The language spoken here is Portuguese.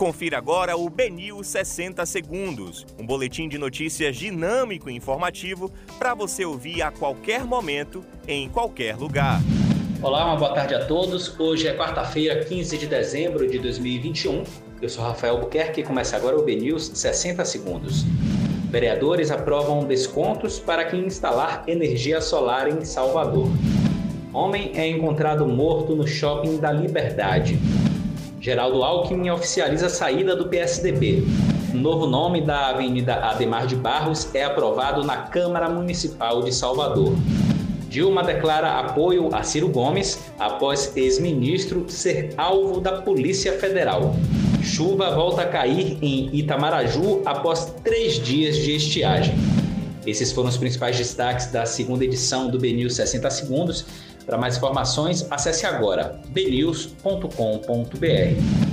Confira agora o Benil 60 Segundos, um boletim de notícias dinâmico e informativo para você ouvir a qualquer momento, em qualquer lugar. Olá, uma boa tarde a todos. Hoje é quarta-feira, 15 de dezembro de 2021. Eu sou Rafael Buquerque e começa agora o BNews 60 Segundos. Vereadores aprovam descontos para quem instalar energia solar em Salvador. Homem é encontrado morto no shopping da Liberdade. Geraldo Alckmin oficializa a saída do PSDB. O novo nome da Avenida Ademar de Barros é aprovado na Câmara Municipal de Salvador. Dilma declara apoio a Ciro Gomes após ex-ministro ser alvo da Polícia Federal. Chuva volta a cair em Itamaraju após três dias de estiagem. Esses foram os principais destaques da segunda edição do BNews 60 Segundos. Para mais informações, acesse agora bnews.com.br.